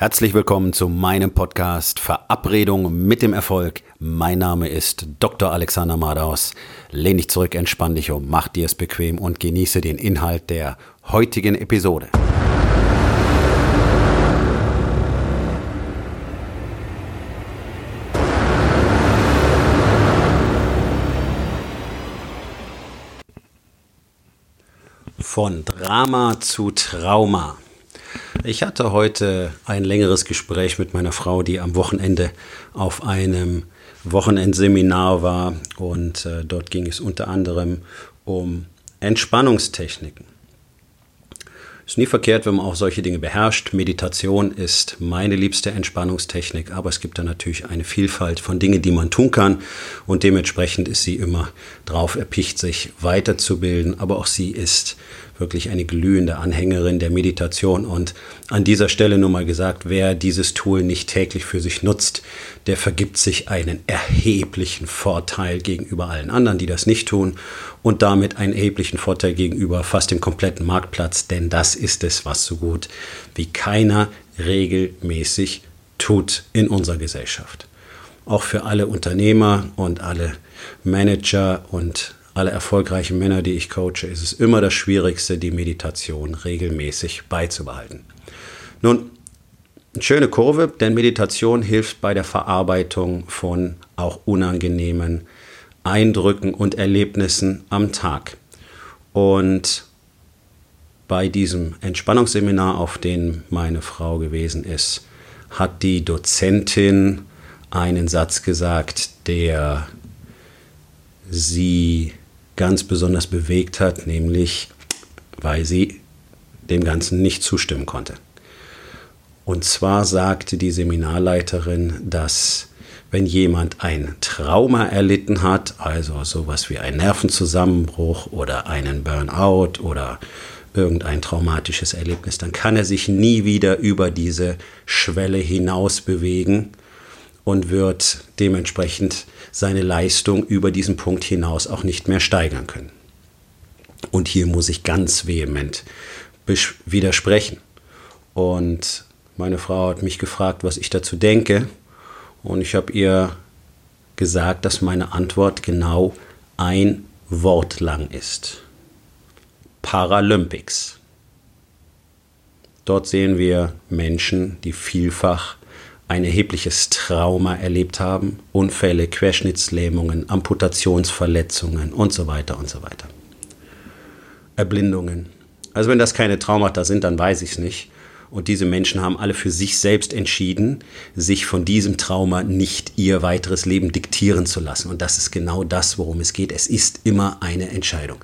Herzlich willkommen zu meinem Podcast Verabredung mit dem Erfolg. Mein Name ist Dr. Alexander Madaus. Lehn dich zurück, entspann dich um, mach dir es bequem und genieße den Inhalt der heutigen Episode. Von Drama zu Trauma. Ich hatte heute ein längeres Gespräch mit meiner Frau, die am Wochenende auf einem Wochenendseminar war und äh, dort ging es unter anderem um Entspannungstechniken. Ist nie verkehrt, wenn man auch solche Dinge beherrscht. Meditation ist meine liebste Entspannungstechnik, aber es gibt da natürlich eine Vielfalt von Dingen, die man tun kann und dementsprechend ist sie immer drauf erpicht, sich weiterzubilden, aber auch sie ist wirklich eine glühende Anhängerin der Meditation. Und an dieser Stelle nur mal gesagt, wer dieses Tool nicht täglich für sich nutzt, der vergibt sich einen erheblichen Vorteil gegenüber allen anderen, die das nicht tun und damit einen erheblichen Vorteil gegenüber fast dem kompletten Marktplatz, denn das ist es, was so gut wie keiner regelmäßig tut in unserer Gesellschaft. Auch für alle Unternehmer und alle Manager und alle erfolgreichen Männer, die ich coache, ist es immer das Schwierigste, die Meditation regelmäßig beizubehalten. Nun, eine schöne Kurve, denn Meditation hilft bei der Verarbeitung von auch unangenehmen Eindrücken und Erlebnissen am Tag. Und bei diesem Entspannungsseminar, auf dem meine Frau gewesen ist, hat die Dozentin einen Satz gesagt, der sie ganz besonders bewegt hat, nämlich weil sie dem Ganzen nicht zustimmen konnte. Und zwar sagte die Seminarleiterin, dass wenn jemand ein Trauma erlitten hat, also sowas wie ein Nervenzusammenbruch oder einen Burnout oder irgendein traumatisches Erlebnis, dann kann er sich nie wieder über diese Schwelle hinaus bewegen und wird dementsprechend seine Leistung über diesen Punkt hinaus auch nicht mehr steigern können. Und hier muss ich ganz vehement widersprechen. Und meine Frau hat mich gefragt, was ich dazu denke. Und ich habe ihr gesagt, dass meine Antwort genau ein Wort lang ist. Paralympics. Dort sehen wir Menschen, die vielfach ein erhebliches Trauma erlebt haben, Unfälle, Querschnittslähmungen, Amputationsverletzungen und so weiter und so weiter. Erblindungen. Also wenn das keine Traumata sind, dann weiß ich es nicht. Und diese Menschen haben alle für sich selbst entschieden, sich von diesem Trauma nicht ihr weiteres Leben diktieren zu lassen. Und das ist genau das, worum es geht. Es ist immer eine Entscheidung.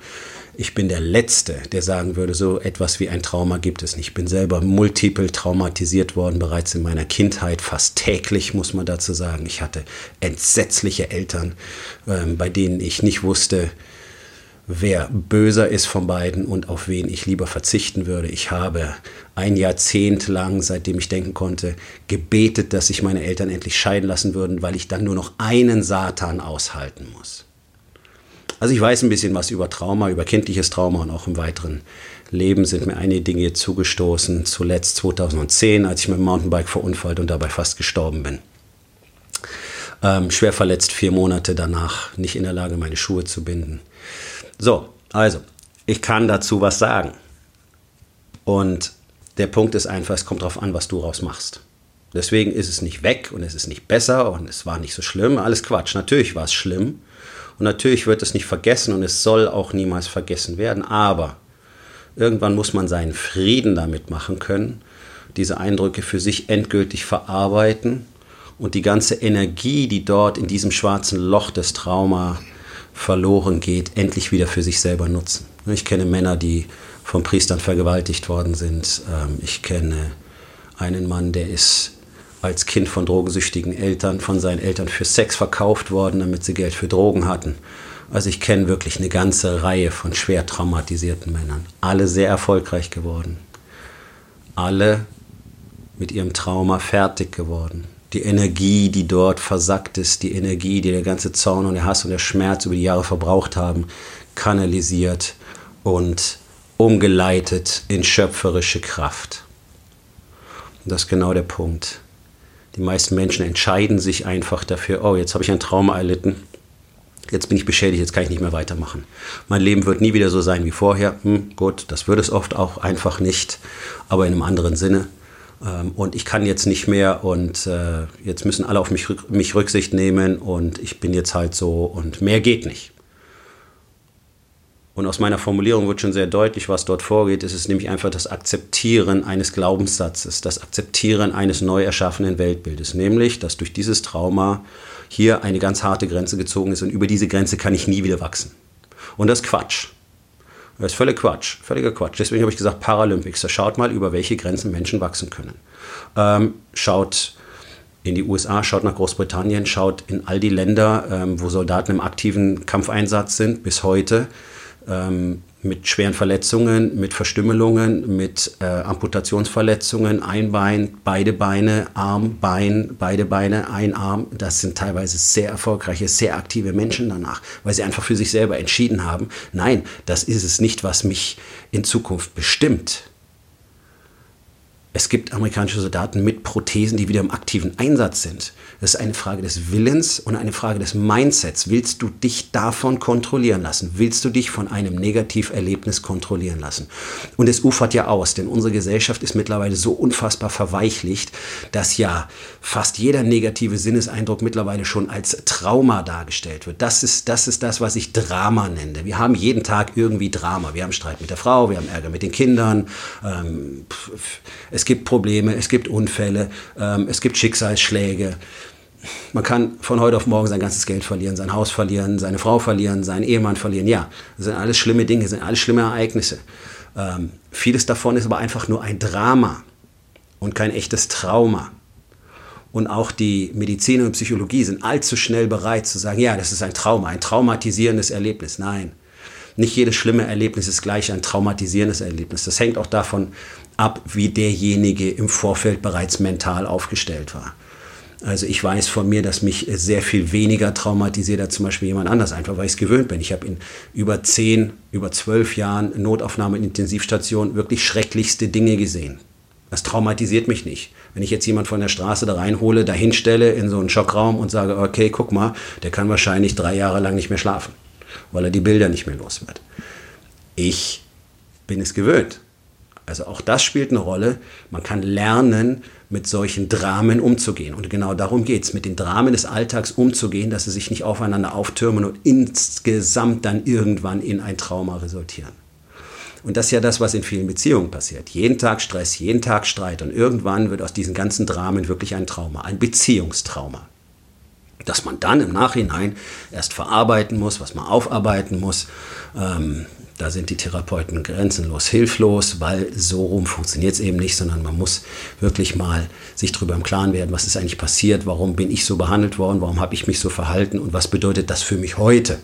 Ich bin der Letzte, der sagen würde, so etwas wie ein Trauma gibt es nicht. Ich bin selber multiple traumatisiert worden, bereits in meiner Kindheit, fast täglich, muss man dazu sagen. Ich hatte entsetzliche Eltern, ähm, bei denen ich nicht wusste, wer böser ist von beiden und auf wen ich lieber verzichten würde. Ich habe ein Jahrzehnt lang, seitdem ich denken konnte, gebetet, dass sich meine Eltern endlich scheiden lassen würden, weil ich dann nur noch einen Satan aushalten muss. Also ich weiß ein bisschen was über Trauma, über kindliches Trauma und auch im weiteren Leben sind mir einige Dinge zugestoßen. Zuletzt 2010, als ich mit dem Mountainbike verunfallt und dabei fast gestorben bin. Ähm, schwer verletzt, vier Monate danach, nicht in der Lage, meine Schuhe zu binden. So, also, ich kann dazu was sagen. Und der Punkt ist einfach, es kommt darauf an, was du raus machst. Deswegen ist es nicht weg und es ist nicht besser und es war nicht so schlimm. Alles Quatsch. Natürlich war es schlimm. Und natürlich wird es nicht vergessen und es soll auch niemals vergessen werden. Aber irgendwann muss man seinen Frieden damit machen können, diese Eindrücke für sich endgültig verarbeiten und die ganze Energie, die dort in diesem schwarzen Loch des Trauma verloren geht, endlich wieder für sich selber nutzen. Ich kenne Männer, die von Priestern vergewaltigt worden sind. Ähm, ich kenne einen Mann, der ist als Kind von drogensüchtigen Eltern, von seinen Eltern für Sex verkauft worden, damit sie Geld für Drogen hatten. Also ich kenne wirklich eine ganze Reihe von schwer traumatisierten Männern. Alle sehr erfolgreich geworden. Alle mit ihrem Trauma fertig geworden. Die Energie, die dort versackt ist, die Energie, die der ganze Zorn und der Hass und der Schmerz über die Jahre verbraucht haben, kanalisiert und umgeleitet in schöpferische Kraft. Und das ist genau der Punkt. Die meisten Menschen entscheiden sich einfach dafür, oh, jetzt habe ich ein Trauma erlitten, jetzt bin ich beschädigt, jetzt kann ich nicht mehr weitermachen. Mein Leben wird nie wieder so sein wie vorher. Hm, gut, das wird es oft auch einfach nicht, aber in einem anderen Sinne. Ähm, und ich kann jetzt nicht mehr und äh, jetzt müssen alle auf mich, mich Rücksicht nehmen und ich bin jetzt halt so und mehr geht nicht. Und aus meiner Formulierung wird schon sehr deutlich, was dort vorgeht. Es ist nämlich einfach das Akzeptieren eines Glaubenssatzes, das Akzeptieren eines neu erschaffenen Weltbildes. Nämlich, dass durch dieses Trauma hier eine ganz harte Grenze gezogen ist und über diese Grenze kann ich nie wieder wachsen. Und das ist Quatsch. Das ist völlig Quatsch, völliger Quatsch. Deswegen habe ich gesagt Paralympics. Da schaut mal, über welche Grenzen Menschen wachsen können. Ähm, schaut in die USA, schaut nach Großbritannien, schaut in all die Länder, ähm, wo Soldaten im aktiven Kampfeinsatz sind, bis heute ähm, mit schweren Verletzungen, mit Verstümmelungen, mit äh, Amputationsverletzungen, ein Bein, beide Beine, Arm, Bein, beide Beine, ein Arm. Das sind teilweise sehr erfolgreiche, sehr aktive Menschen danach, weil sie einfach für sich selber entschieden haben, nein, das ist es nicht, was mich in Zukunft bestimmt. Es gibt amerikanische Soldaten mit Prothesen, die wieder im aktiven Einsatz sind. Das ist eine Frage des Willens und eine Frage des Mindsets. Willst du dich davon kontrollieren lassen? Willst du dich von einem Negativerlebnis kontrollieren lassen? Und es ufert ja aus, denn unsere Gesellschaft ist mittlerweile so unfassbar verweichlicht, dass ja fast jeder negative Sinneseindruck mittlerweile schon als Trauma dargestellt wird. Das ist, das ist das, was ich Drama nenne. Wir haben jeden Tag irgendwie Drama. Wir haben Streit mit der Frau, wir haben Ärger mit den Kindern, ähm, es gibt Probleme, es gibt Unfälle, ähm, es gibt Schicksalsschläge man kann von heute auf morgen sein ganzes Geld verlieren, sein Haus verlieren, seine Frau verlieren, seinen Ehemann verlieren. Ja, das sind alles schlimme Dinge, sind alles schlimme Ereignisse. Ähm, vieles davon ist aber einfach nur ein Drama und kein echtes Trauma. Und auch die Medizin und Psychologie sind allzu schnell bereit zu sagen, ja, das ist ein Trauma, ein traumatisierendes Erlebnis. Nein, nicht jedes schlimme Erlebnis ist gleich ein traumatisierendes Erlebnis. Das hängt auch davon ab, wie derjenige im Vorfeld bereits mental aufgestellt war. Also ich weiß von mir, dass mich sehr viel weniger traumatisiert hat, zum Beispiel jemand anders, einfach weil ich es gewöhnt bin. Ich habe in über zehn, über zwölf Jahren Notaufnahme in Intensivstation wirklich schrecklichste Dinge gesehen. Das traumatisiert mich nicht. Wenn ich jetzt jemand von der Straße da reinhole, da hinstelle in so einen Schockraum und sage, okay, guck mal, der kann wahrscheinlich drei Jahre lang nicht mehr schlafen, weil er die Bilder nicht mehr los wird. Ich bin es gewöhnt. Also auch das spielt eine Rolle. Man kann lernen, mit solchen Dramen umzugehen. Und genau darum geht es, mit den Dramen des Alltags umzugehen, dass sie sich nicht aufeinander auftürmen und insgesamt dann irgendwann in ein Trauma resultieren. Und das ist ja das, was in vielen Beziehungen passiert. Jeden Tag Stress, jeden Tag Streit und irgendwann wird aus diesen ganzen Dramen wirklich ein Trauma, ein Beziehungstrauma. Dass man dann im Nachhinein erst verarbeiten muss, was man aufarbeiten muss. Ähm, da sind die Therapeuten grenzenlos hilflos, weil so rum funktioniert es eben nicht, sondern man muss wirklich mal sich darüber im Klaren werden, was ist eigentlich passiert, warum bin ich so behandelt worden, warum habe ich mich so verhalten und was bedeutet das für mich heute.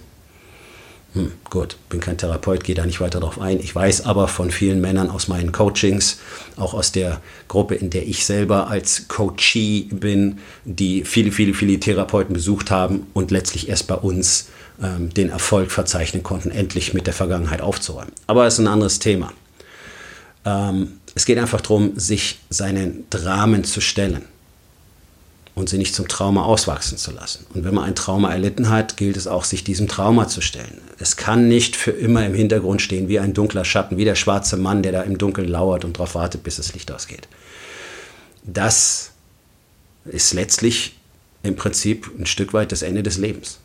Hm, gut, bin kein Therapeut, gehe da nicht weiter drauf ein. Ich weiß aber von vielen Männern aus meinen Coachings, auch aus der Gruppe, in der ich selber als Coachee bin, die viele, viele, viele Therapeuten besucht haben und letztlich erst bei uns ähm, den Erfolg verzeichnen konnten, endlich mit der Vergangenheit aufzuräumen. Aber es ist ein anderes Thema. Ähm, es geht einfach darum, sich seinen Dramen zu stellen und sie nicht zum Trauma auswachsen zu lassen. Und wenn man ein Trauma erlitten hat, gilt es auch, sich diesem Trauma zu stellen. Es kann nicht für immer im Hintergrund stehen wie ein dunkler Schatten, wie der schwarze Mann, der da im Dunkeln lauert und darauf wartet, bis das Licht ausgeht. Das ist letztlich im Prinzip ein Stück weit das Ende des Lebens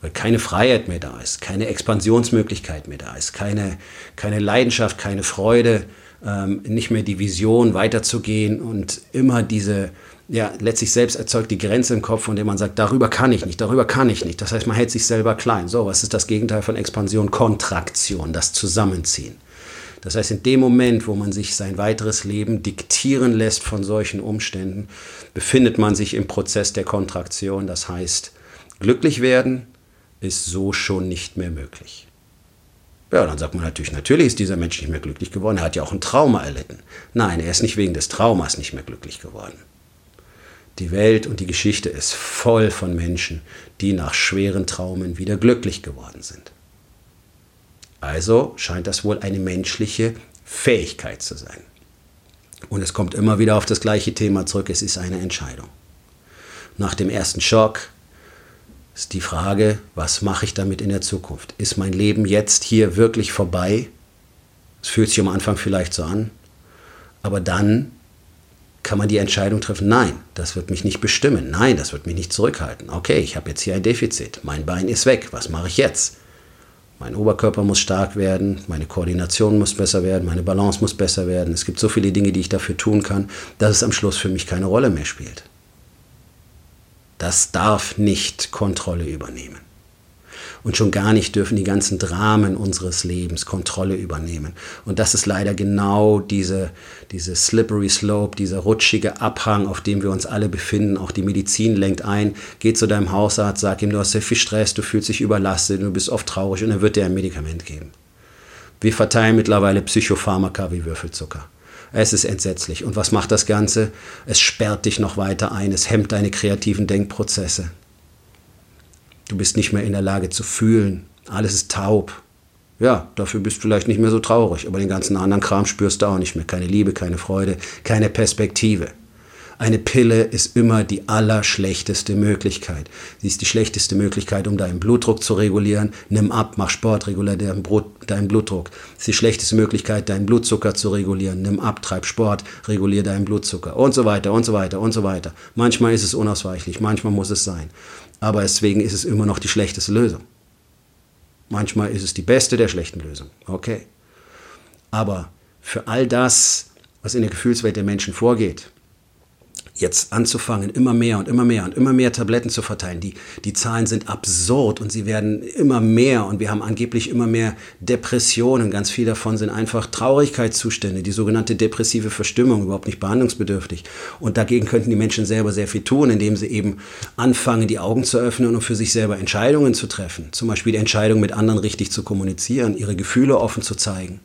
weil keine Freiheit mehr da ist, keine Expansionsmöglichkeit mehr da ist, keine, keine Leidenschaft, keine Freude, ähm, nicht mehr die Vision weiterzugehen und immer diese, ja, letztlich selbst erzeugt die Grenze im Kopf, von der man sagt, darüber kann ich nicht, darüber kann ich nicht. Das heißt, man hält sich selber klein. So, was ist das Gegenteil von Expansion? Kontraktion, das Zusammenziehen. Das heißt, in dem Moment, wo man sich sein weiteres Leben diktieren lässt von solchen Umständen, befindet man sich im Prozess der Kontraktion. Das heißt, glücklich werden, ist so schon nicht mehr möglich. Ja, dann sagt man natürlich, natürlich ist dieser Mensch nicht mehr glücklich geworden. Er hat ja auch ein Trauma erlitten. Nein, er ist nicht wegen des Traumas nicht mehr glücklich geworden. Die Welt und die Geschichte ist voll von Menschen, die nach schweren Traumen wieder glücklich geworden sind. Also scheint das wohl eine menschliche Fähigkeit zu sein. Und es kommt immer wieder auf das gleiche Thema zurück, es ist eine Entscheidung. Nach dem ersten Schock ist die Frage, was mache ich damit in der Zukunft? Ist mein Leben jetzt hier wirklich vorbei? Es fühlt sich am Anfang vielleicht so an, aber dann kann man die Entscheidung treffen, nein, das wird mich nicht bestimmen, nein, das wird mich nicht zurückhalten. Okay, ich habe jetzt hier ein Defizit, mein Bein ist weg, was mache ich jetzt? Mein Oberkörper muss stark werden, meine Koordination muss besser werden, meine Balance muss besser werden. Es gibt so viele Dinge, die ich dafür tun kann, dass es am Schluss für mich keine Rolle mehr spielt. Das darf nicht Kontrolle übernehmen. Und schon gar nicht dürfen die ganzen Dramen unseres Lebens Kontrolle übernehmen. Und das ist leider genau diese, diese slippery slope, dieser rutschige Abhang, auf dem wir uns alle befinden. Auch die Medizin lenkt ein. Geh zu deinem Hausarzt, sag ihm, du hast sehr viel Stress, du fühlst dich überlastet, du bist oft traurig und er wird dir ein Medikament geben. Wir verteilen mittlerweile Psychopharmaka wie Würfelzucker. Es ist entsetzlich. Und was macht das Ganze? Es sperrt dich noch weiter ein, es hemmt deine kreativen Denkprozesse. Du bist nicht mehr in der Lage zu fühlen. Alles ist taub. Ja, dafür bist du vielleicht nicht mehr so traurig, aber den ganzen anderen Kram spürst du auch nicht mehr. Keine Liebe, keine Freude, keine Perspektive. Eine Pille ist immer die allerschlechteste Möglichkeit. Sie ist die schlechteste Möglichkeit, um deinen Blutdruck zu regulieren. Nimm ab, mach Sport, regulier deinen Blutdruck. Sie ist die schlechteste Möglichkeit, deinen Blutzucker zu regulieren. Nimm ab, treib Sport, regulier deinen Blutzucker und so weiter und so weiter und so weiter. Manchmal ist es unausweichlich, manchmal muss es sein. Aber deswegen ist es immer noch die schlechteste Lösung. Manchmal ist es die beste der schlechten Lösungen. Okay. Aber für all das, was in der Gefühlswelt der Menschen vorgeht, jetzt anzufangen, immer mehr und immer mehr und immer mehr Tabletten zu verteilen. Die, die Zahlen sind absurd und sie werden immer mehr und wir haben angeblich immer mehr Depressionen. Ganz viele davon sind einfach Traurigkeitszustände, die sogenannte depressive Verstimmung, überhaupt nicht behandlungsbedürftig. Und dagegen könnten die Menschen selber sehr viel tun, indem sie eben anfangen, die Augen zu öffnen und für sich selber Entscheidungen zu treffen. Zum Beispiel die Entscheidung, mit anderen richtig zu kommunizieren, ihre Gefühle offen zu zeigen,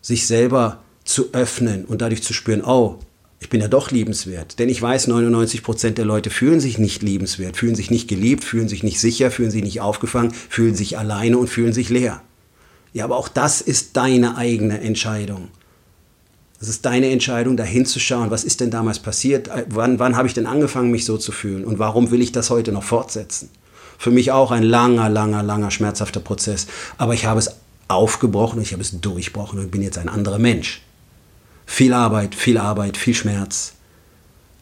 sich selber zu öffnen und dadurch zu spüren, oh, ich bin ja doch liebenswert. Denn ich weiß, 99 Prozent der Leute fühlen sich nicht liebenswert, fühlen sich nicht geliebt, fühlen sich nicht sicher, fühlen sich nicht aufgefangen, fühlen sich alleine und fühlen sich leer. Ja, aber auch das ist deine eigene Entscheidung. Es ist deine Entscheidung, da hinzuschauen, was ist denn damals passiert, wann, wann habe ich denn angefangen, mich so zu fühlen und warum will ich das heute noch fortsetzen. Für mich auch ein langer, langer, langer, schmerzhafter Prozess. Aber ich habe es aufgebrochen, ich habe es durchbrochen und bin jetzt ein anderer Mensch. Viel Arbeit, viel Arbeit, viel Schmerz.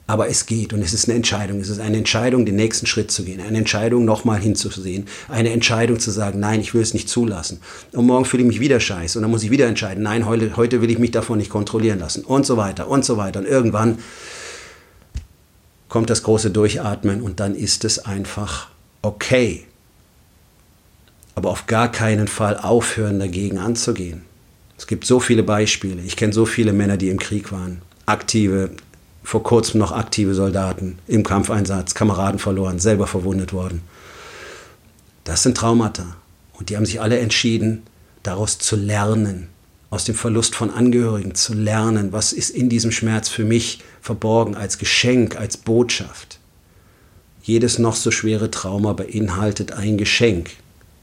Aber es geht und es ist eine Entscheidung. Es ist eine Entscheidung, den nächsten Schritt zu gehen. Eine Entscheidung, nochmal hinzusehen. Eine Entscheidung zu sagen, nein, ich will es nicht zulassen. Und morgen fühle ich mich wieder scheiße. Und dann muss ich wieder entscheiden, nein, heute, heute will ich mich davon nicht kontrollieren lassen. Und so weiter und so weiter. Und irgendwann kommt das große Durchatmen und dann ist es einfach okay. Aber auf gar keinen Fall aufhören, dagegen anzugehen. Es gibt so viele Beispiele. Ich kenne so viele Männer, die im Krieg waren. Aktive, vor kurzem noch aktive Soldaten im Kampfeinsatz, Kameraden verloren, selber verwundet worden. Das sind Traumata. Und die haben sich alle entschieden, daraus zu lernen, aus dem Verlust von Angehörigen zu lernen, was ist in diesem Schmerz für mich verborgen als Geschenk, als Botschaft. Jedes noch so schwere Trauma beinhaltet ein Geschenk.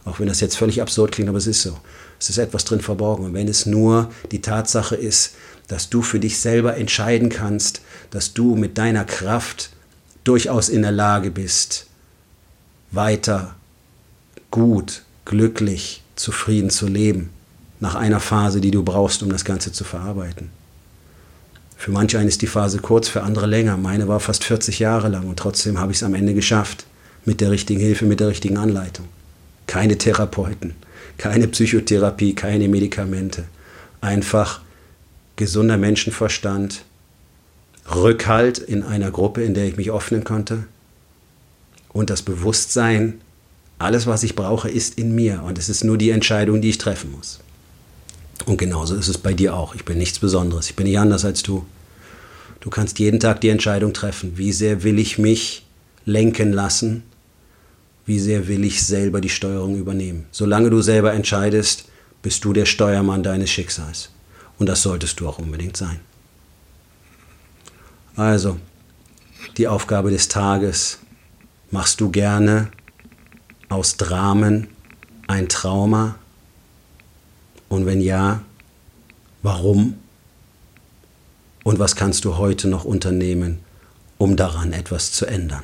Auch wenn das jetzt völlig absurd klingt, aber es ist so. Es ist etwas drin verborgen. Und wenn es nur die Tatsache ist, dass du für dich selber entscheiden kannst, dass du mit deiner Kraft durchaus in der Lage bist, weiter gut, glücklich, zufrieden zu leben, nach einer Phase, die du brauchst, um das Ganze zu verarbeiten. Für manche einen ist die Phase kurz, für andere länger. Meine war fast 40 Jahre lang und trotzdem habe ich es am Ende geschafft. Mit der richtigen Hilfe, mit der richtigen Anleitung. Keine Therapeuten, keine Psychotherapie, keine Medikamente. Einfach gesunder Menschenverstand, Rückhalt in einer Gruppe, in der ich mich öffnen konnte und das Bewusstsein, alles, was ich brauche, ist in mir und es ist nur die Entscheidung, die ich treffen muss. Und genauso ist es bei dir auch. Ich bin nichts Besonderes. Ich bin nicht anders als du. Du kannst jeden Tag die Entscheidung treffen, wie sehr will ich mich lenken lassen wie sehr will ich selber die Steuerung übernehmen. Solange du selber entscheidest, bist du der Steuermann deines Schicksals. Und das solltest du auch unbedingt sein. Also, die Aufgabe des Tages. Machst du gerne aus Dramen ein Trauma? Und wenn ja, warum? und was kannst du heute noch unternehmen, um daran etwas zu ändern.